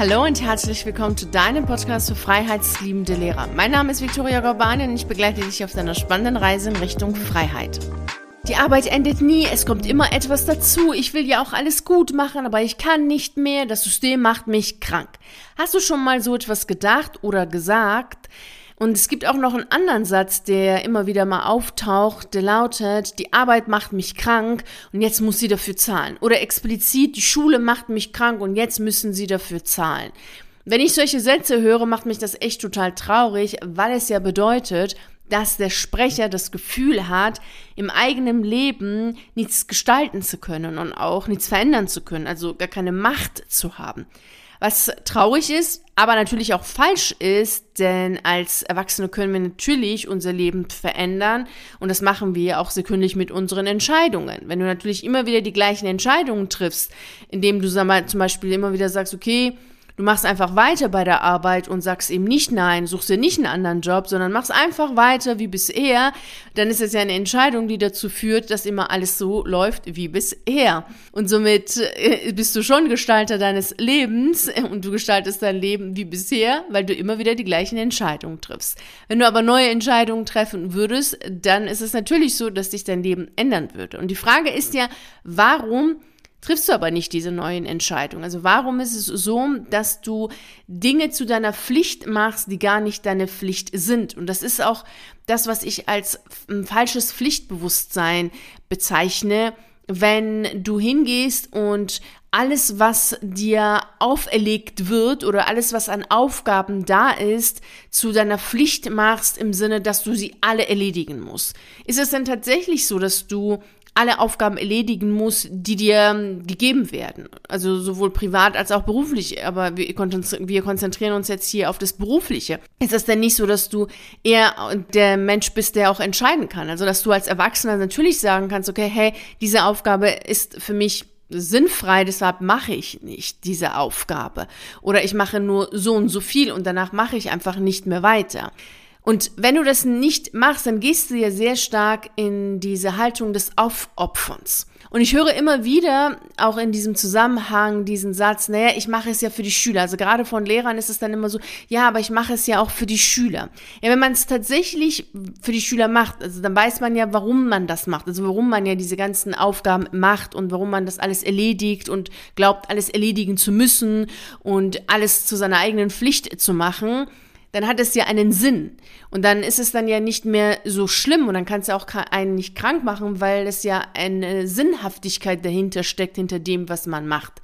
Hallo und herzlich willkommen zu deinem Podcast für freiheitsliebende Lehrer. Mein Name ist Viktoria Gorbani und ich begleite dich auf deiner spannenden Reise in Richtung Freiheit. Die Arbeit endet nie, es kommt immer etwas dazu. Ich will ja auch alles gut machen, aber ich kann nicht mehr. Das System macht mich krank. Hast du schon mal so etwas gedacht oder gesagt? Und es gibt auch noch einen anderen Satz, der immer wieder mal auftaucht, der lautet, die Arbeit macht mich krank und jetzt muss sie dafür zahlen. Oder explizit, die Schule macht mich krank und jetzt müssen sie dafür zahlen. Wenn ich solche Sätze höre, macht mich das echt total traurig, weil es ja bedeutet, dass der Sprecher das Gefühl hat, im eigenen Leben nichts gestalten zu können und auch nichts verändern zu können, also gar keine Macht zu haben. Was traurig ist, aber natürlich auch falsch ist, denn als Erwachsene können wir natürlich unser Leben verändern und das machen wir auch sekündlich mit unseren Entscheidungen. Wenn du natürlich immer wieder die gleichen Entscheidungen triffst, indem du zum Beispiel immer wieder sagst, okay, Du machst einfach weiter bei der Arbeit und sagst eben nicht nein, suchst dir nicht einen anderen Job, sondern machst einfach weiter wie bisher. Dann ist es ja eine Entscheidung, die dazu führt, dass immer alles so läuft wie bisher. Und somit äh, bist du schon Gestalter deines Lebens und du gestaltest dein Leben wie bisher, weil du immer wieder die gleichen Entscheidungen triffst. Wenn du aber neue Entscheidungen treffen würdest, dann ist es natürlich so, dass sich dein Leben ändern würde. Und die Frage ist ja, warum triffst du aber nicht diese neuen Entscheidungen. Also warum ist es so, dass du Dinge zu deiner Pflicht machst, die gar nicht deine Pflicht sind? Und das ist auch das, was ich als falsches Pflichtbewusstsein bezeichne, wenn du hingehst und alles, was dir auferlegt wird oder alles, was an Aufgaben da ist, zu deiner Pflicht machst im Sinne, dass du sie alle erledigen musst. Ist es denn tatsächlich so, dass du alle Aufgaben erledigen muss, die dir ähm, gegeben werden. Also sowohl privat als auch beruflich. Aber wir, konzentrieren uns jetzt hier auf das Berufliche. Ist es denn nicht so, dass du eher der Mensch bist, der auch entscheiden kann? Also dass du als Erwachsener natürlich sagen kannst, okay, hey, diese Aufgabe ist für mich sinnfrei, deshalb mache ich nicht diese Aufgabe. Oder ich mache nur so und so viel und danach mache ich einfach nicht mehr weiter. Und wenn du das nicht machst, dann gehst du ja sehr stark in diese Haltung des Aufopferns. Und ich höre immer wieder, auch in diesem Zusammenhang, diesen Satz, naja, ich mache es ja für die Schüler. Also gerade von Lehrern ist es dann immer so, ja, aber ich mache es ja auch für die Schüler. Ja, wenn man es tatsächlich für die Schüler macht, also dann weiß man ja, warum man das macht. Also warum man ja diese ganzen Aufgaben macht und warum man das alles erledigt und glaubt, alles erledigen zu müssen und alles zu seiner eigenen Pflicht zu machen dann hat es ja einen Sinn. Und dann ist es dann ja nicht mehr so schlimm und dann kann es ja auch einen nicht krank machen, weil es ja eine Sinnhaftigkeit dahinter steckt, hinter dem, was man macht.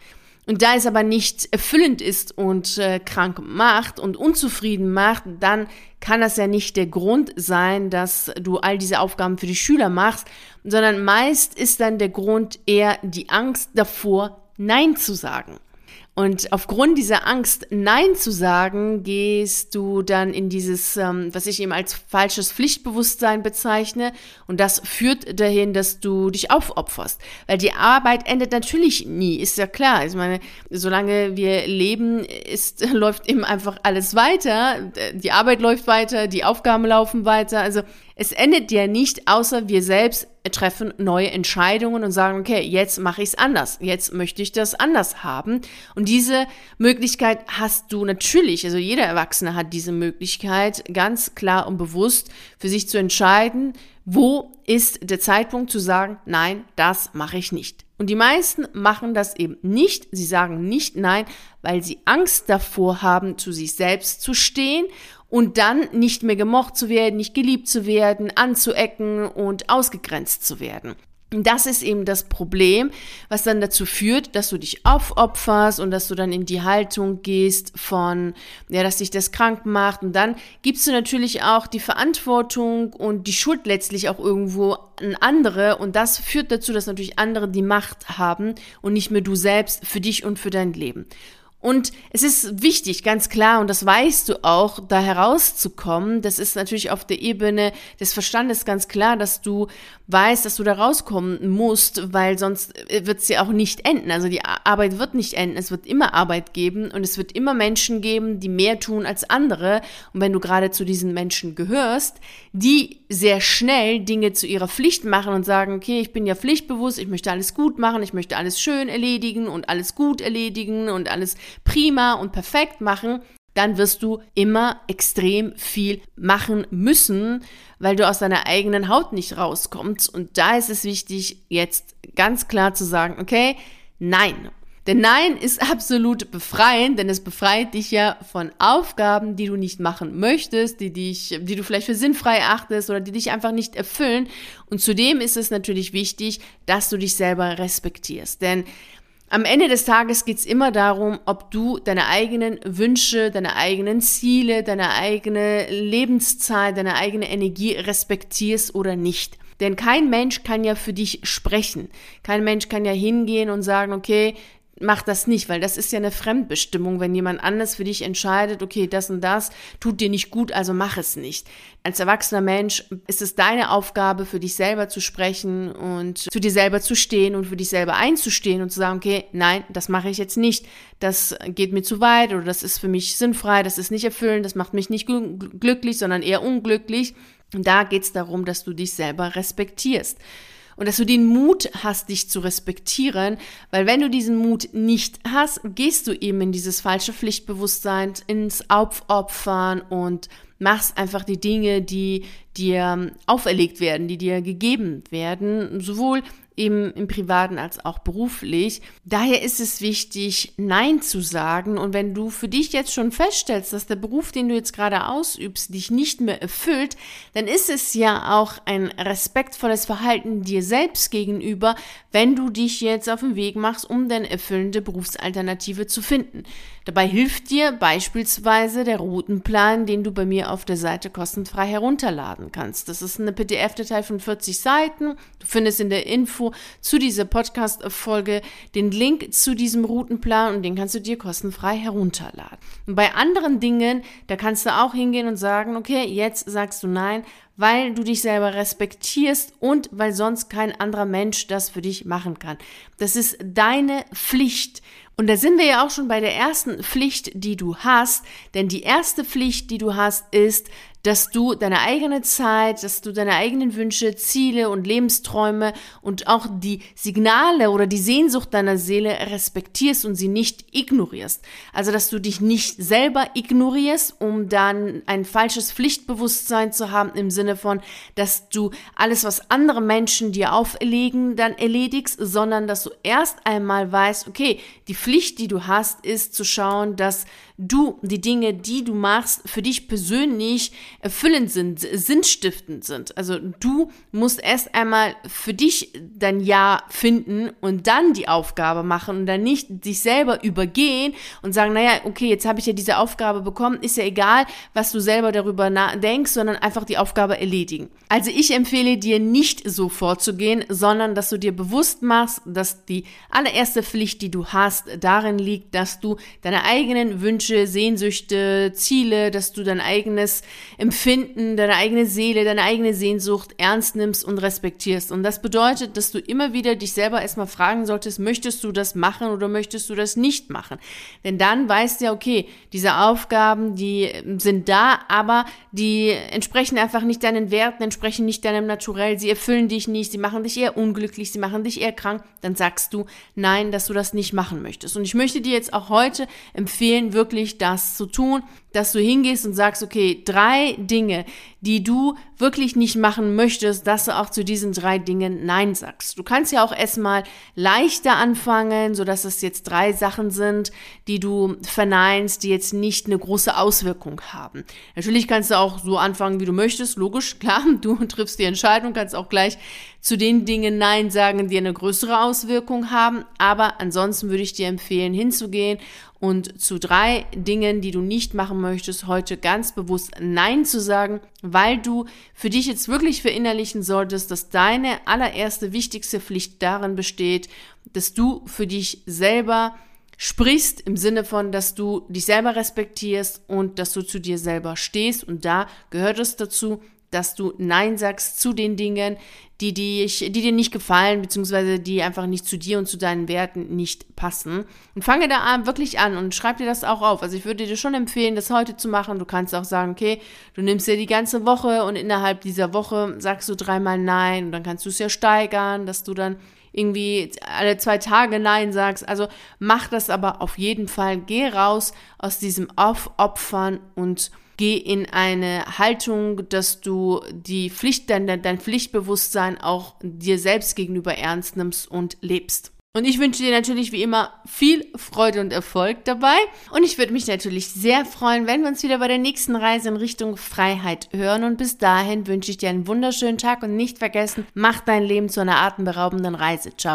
Und da es aber nicht erfüllend ist und äh, krank macht und unzufrieden macht, dann kann das ja nicht der Grund sein, dass du all diese Aufgaben für die Schüler machst, sondern meist ist dann der Grund eher die Angst davor, Nein zu sagen. Und aufgrund dieser Angst, Nein zu sagen, gehst du dann in dieses, ähm, was ich eben als falsches Pflichtbewusstsein bezeichne. Und das führt dahin, dass du dich aufopferst. Weil die Arbeit endet natürlich nie, ist ja klar. Ich meine, solange wir leben, ist, läuft eben einfach alles weiter. Die Arbeit läuft weiter, die Aufgaben laufen weiter. Also es endet ja nicht, außer wir selbst treffen neue Entscheidungen und sagen, okay, jetzt mache ich es anders, jetzt möchte ich das anders haben. Und diese Möglichkeit hast du natürlich, also jeder Erwachsene hat diese Möglichkeit, ganz klar und bewusst für sich zu entscheiden, wo ist der Zeitpunkt zu sagen, nein, das mache ich nicht. Und die meisten machen das eben nicht. Sie sagen nicht nein, weil sie Angst davor haben, zu sich selbst zu stehen und dann nicht mehr gemocht zu werden, nicht geliebt zu werden, anzuecken und ausgegrenzt zu werden. Das ist eben das Problem, was dann dazu führt, dass du dich aufopferst und dass du dann in die Haltung gehst von, ja, dass dich das krank macht. Und dann gibst du natürlich auch die Verantwortung und die Schuld letztlich auch irgendwo an andere. Und das führt dazu, dass natürlich andere die Macht haben und nicht mehr du selbst für dich und für dein Leben. Und es ist wichtig, ganz klar, und das weißt du auch, da herauszukommen. Das ist natürlich auf der Ebene des Verstandes ganz klar, dass du weißt, dass du da rauskommen musst, weil sonst wird es ja auch nicht enden. Also die Arbeit wird nicht enden. Es wird immer Arbeit geben und es wird immer Menschen geben, die mehr tun als andere. Und wenn du gerade zu diesen Menschen gehörst, die sehr schnell Dinge zu ihrer Pflicht machen und sagen, okay, ich bin ja pflichtbewusst, ich möchte alles gut machen, ich möchte alles schön erledigen und alles gut erledigen und alles prima und perfekt machen, dann wirst du immer extrem viel machen müssen, weil du aus deiner eigenen Haut nicht rauskommst. Und da ist es wichtig, jetzt ganz klar zu sagen, okay, nein. Denn Nein ist absolut befreiend, denn es befreit dich ja von Aufgaben, die du nicht machen möchtest, die dich, die du vielleicht für sinnfrei achtest oder die dich einfach nicht erfüllen. Und zudem ist es natürlich wichtig, dass du dich selber respektierst. Denn am Ende des Tages geht es immer darum, ob du deine eigenen Wünsche, deine eigenen Ziele, deine eigene Lebenszeit, deine eigene Energie respektierst oder nicht. Denn kein Mensch kann ja für dich sprechen. Kein Mensch kann ja hingehen und sagen, okay, mach das nicht, weil das ist ja eine Fremdbestimmung, wenn jemand anders für dich entscheidet, okay, das und das tut dir nicht gut, also mach es nicht. Als erwachsener Mensch ist es deine Aufgabe, für dich selber zu sprechen und zu dir selber zu stehen und für dich selber einzustehen und zu sagen, okay, nein, das mache ich jetzt nicht, das geht mir zu weit oder das ist für mich sinnfrei, das ist nicht erfüllend, das macht mich nicht glücklich, sondern eher unglücklich. Und da geht es darum, dass du dich selber respektierst und dass du den Mut hast, dich zu respektieren, weil wenn du diesen Mut nicht hast, gehst du eben in dieses falsche Pflichtbewusstsein, ins Aufopfern und machst einfach die Dinge, die dir auferlegt werden, die dir gegeben werden, sowohl eben im privaten als auch beruflich. Daher ist es wichtig, Nein zu sagen. Und wenn du für dich jetzt schon feststellst, dass der Beruf, den du jetzt gerade ausübst, dich nicht mehr erfüllt, dann ist es ja auch ein respektvolles Verhalten dir selbst gegenüber, wenn du dich jetzt auf den Weg machst, um deine erfüllende Berufsalternative zu finden. Dabei hilft dir beispielsweise der Routenplan, den du bei mir auf der Seite kostenfrei herunterladen kannst. Das ist eine PDF-Datei von 40 Seiten. Du findest in der Info zu dieser Podcast-Folge den Link zu diesem Routenplan und den kannst du dir kostenfrei herunterladen. Und bei anderen Dingen, da kannst du auch hingehen und sagen, okay, jetzt sagst du nein, weil du dich selber respektierst und weil sonst kein anderer Mensch das für dich machen kann. Das ist deine Pflicht. Und da sind wir ja auch schon bei der ersten Pflicht, die du hast. Denn die erste Pflicht, die du hast, ist, dass du deine eigene Zeit, dass du deine eigenen Wünsche, Ziele und Lebensträume und auch die Signale oder die Sehnsucht deiner Seele respektierst und sie nicht ignorierst. Also, dass du dich nicht selber ignorierst, um dann ein falsches Pflichtbewusstsein zu haben im Sinne von, dass du alles, was andere Menschen dir auferlegen, dann erledigst, sondern dass du erst einmal weißt, okay, die Pflicht, die du hast, ist zu schauen, dass du die Dinge, die du machst, für dich persönlich erfüllend sind, sinnstiftend sind. Also du musst erst einmal für dich dein Ja finden und dann die Aufgabe machen und dann nicht dich selber übergehen und sagen, naja, okay, jetzt habe ich ja diese Aufgabe bekommen, ist ja egal, was du selber darüber denkst, sondern einfach die Aufgabe erledigen. Also ich empfehle dir nicht so vorzugehen, sondern dass du dir bewusst machst, dass die allererste Pflicht, die du hast, darin liegt, dass du deine eigenen Wünsche, Sehnsüchte, Ziele, dass du dein eigenes Empfinden, deine eigene Seele, deine eigene Sehnsucht ernst nimmst und respektierst. Und das bedeutet, dass du immer wieder dich selber erstmal fragen solltest, möchtest du das machen oder möchtest du das nicht machen? Denn dann weißt du ja, okay, diese Aufgaben, die sind da, aber die entsprechen einfach nicht deinen Werten, entsprechen nicht deinem Naturell, sie erfüllen dich nicht, sie machen dich eher unglücklich, sie machen dich eher krank, dann sagst du nein, dass du das nicht machen möchtest. Und ich möchte dir jetzt auch heute empfehlen, wirklich das zu tun, dass du hingehst und sagst, okay, drei Dinge, die du wirklich nicht machen möchtest, dass du auch zu diesen drei Dingen Nein sagst. Du kannst ja auch erstmal leichter anfangen, so dass es jetzt drei Sachen sind, die du verneinst, die jetzt nicht eine große Auswirkung haben. Natürlich kannst du auch so anfangen, wie du möchtest, logisch, klar, du triffst die Entscheidung, kannst auch gleich zu den Dingen Nein sagen, die eine größere Auswirkung haben, aber ansonsten würde ich dir empfehlen, hinzugehen und zu drei Dingen, die du nicht machen möchtest, heute ganz bewusst Nein zu sagen, weil du für dich jetzt wirklich verinnerlichen solltest, dass deine allererste wichtigste Pflicht darin besteht, dass du für dich selber sprichst im Sinne von, dass du dich selber respektierst und dass du zu dir selber stehst. Und da gehört es dazu, dass du Nein sagst zu den Dingen, die, dich, die dir nicht gefallen, beziehungsweise die einfach nicht zu dir und zu deinen Werten nicht passen. Und fange da wirklich an und schreib dir das auch auf. Also ich würde dir schon empfehlen, das heute zu machen. Du kannst auch sagen, okay, du nimmst dir die ganze Woche und innerhalb dieser Woche sagst du dreimal Nein und dann kannst du es ja steigern, dass du dann irgendwie alle zwei Tage Nein sagst. Also mach das aber auf jeden Fall. Geh raus aus diesem Aufopfern und geh in eine Haltung, dass du die Pflicht, dein, dein Pflichtbewusstsein auch dir selbst gegenüber ernst nimmst und lebst. Und ich wünsche dir natürlich wie immer viel Freude und Erfolg dabei. Und ich würde mich natürlich sehr freuen, wenn wir uns wieder bei der nächsten Reise in Richtung Freiheit hören. Und bis dahin wünsche ich dir einen wunderschönen Tag und nicht vergessen, mach dein Leben zu einer atemberaubenden Reise. Ciao.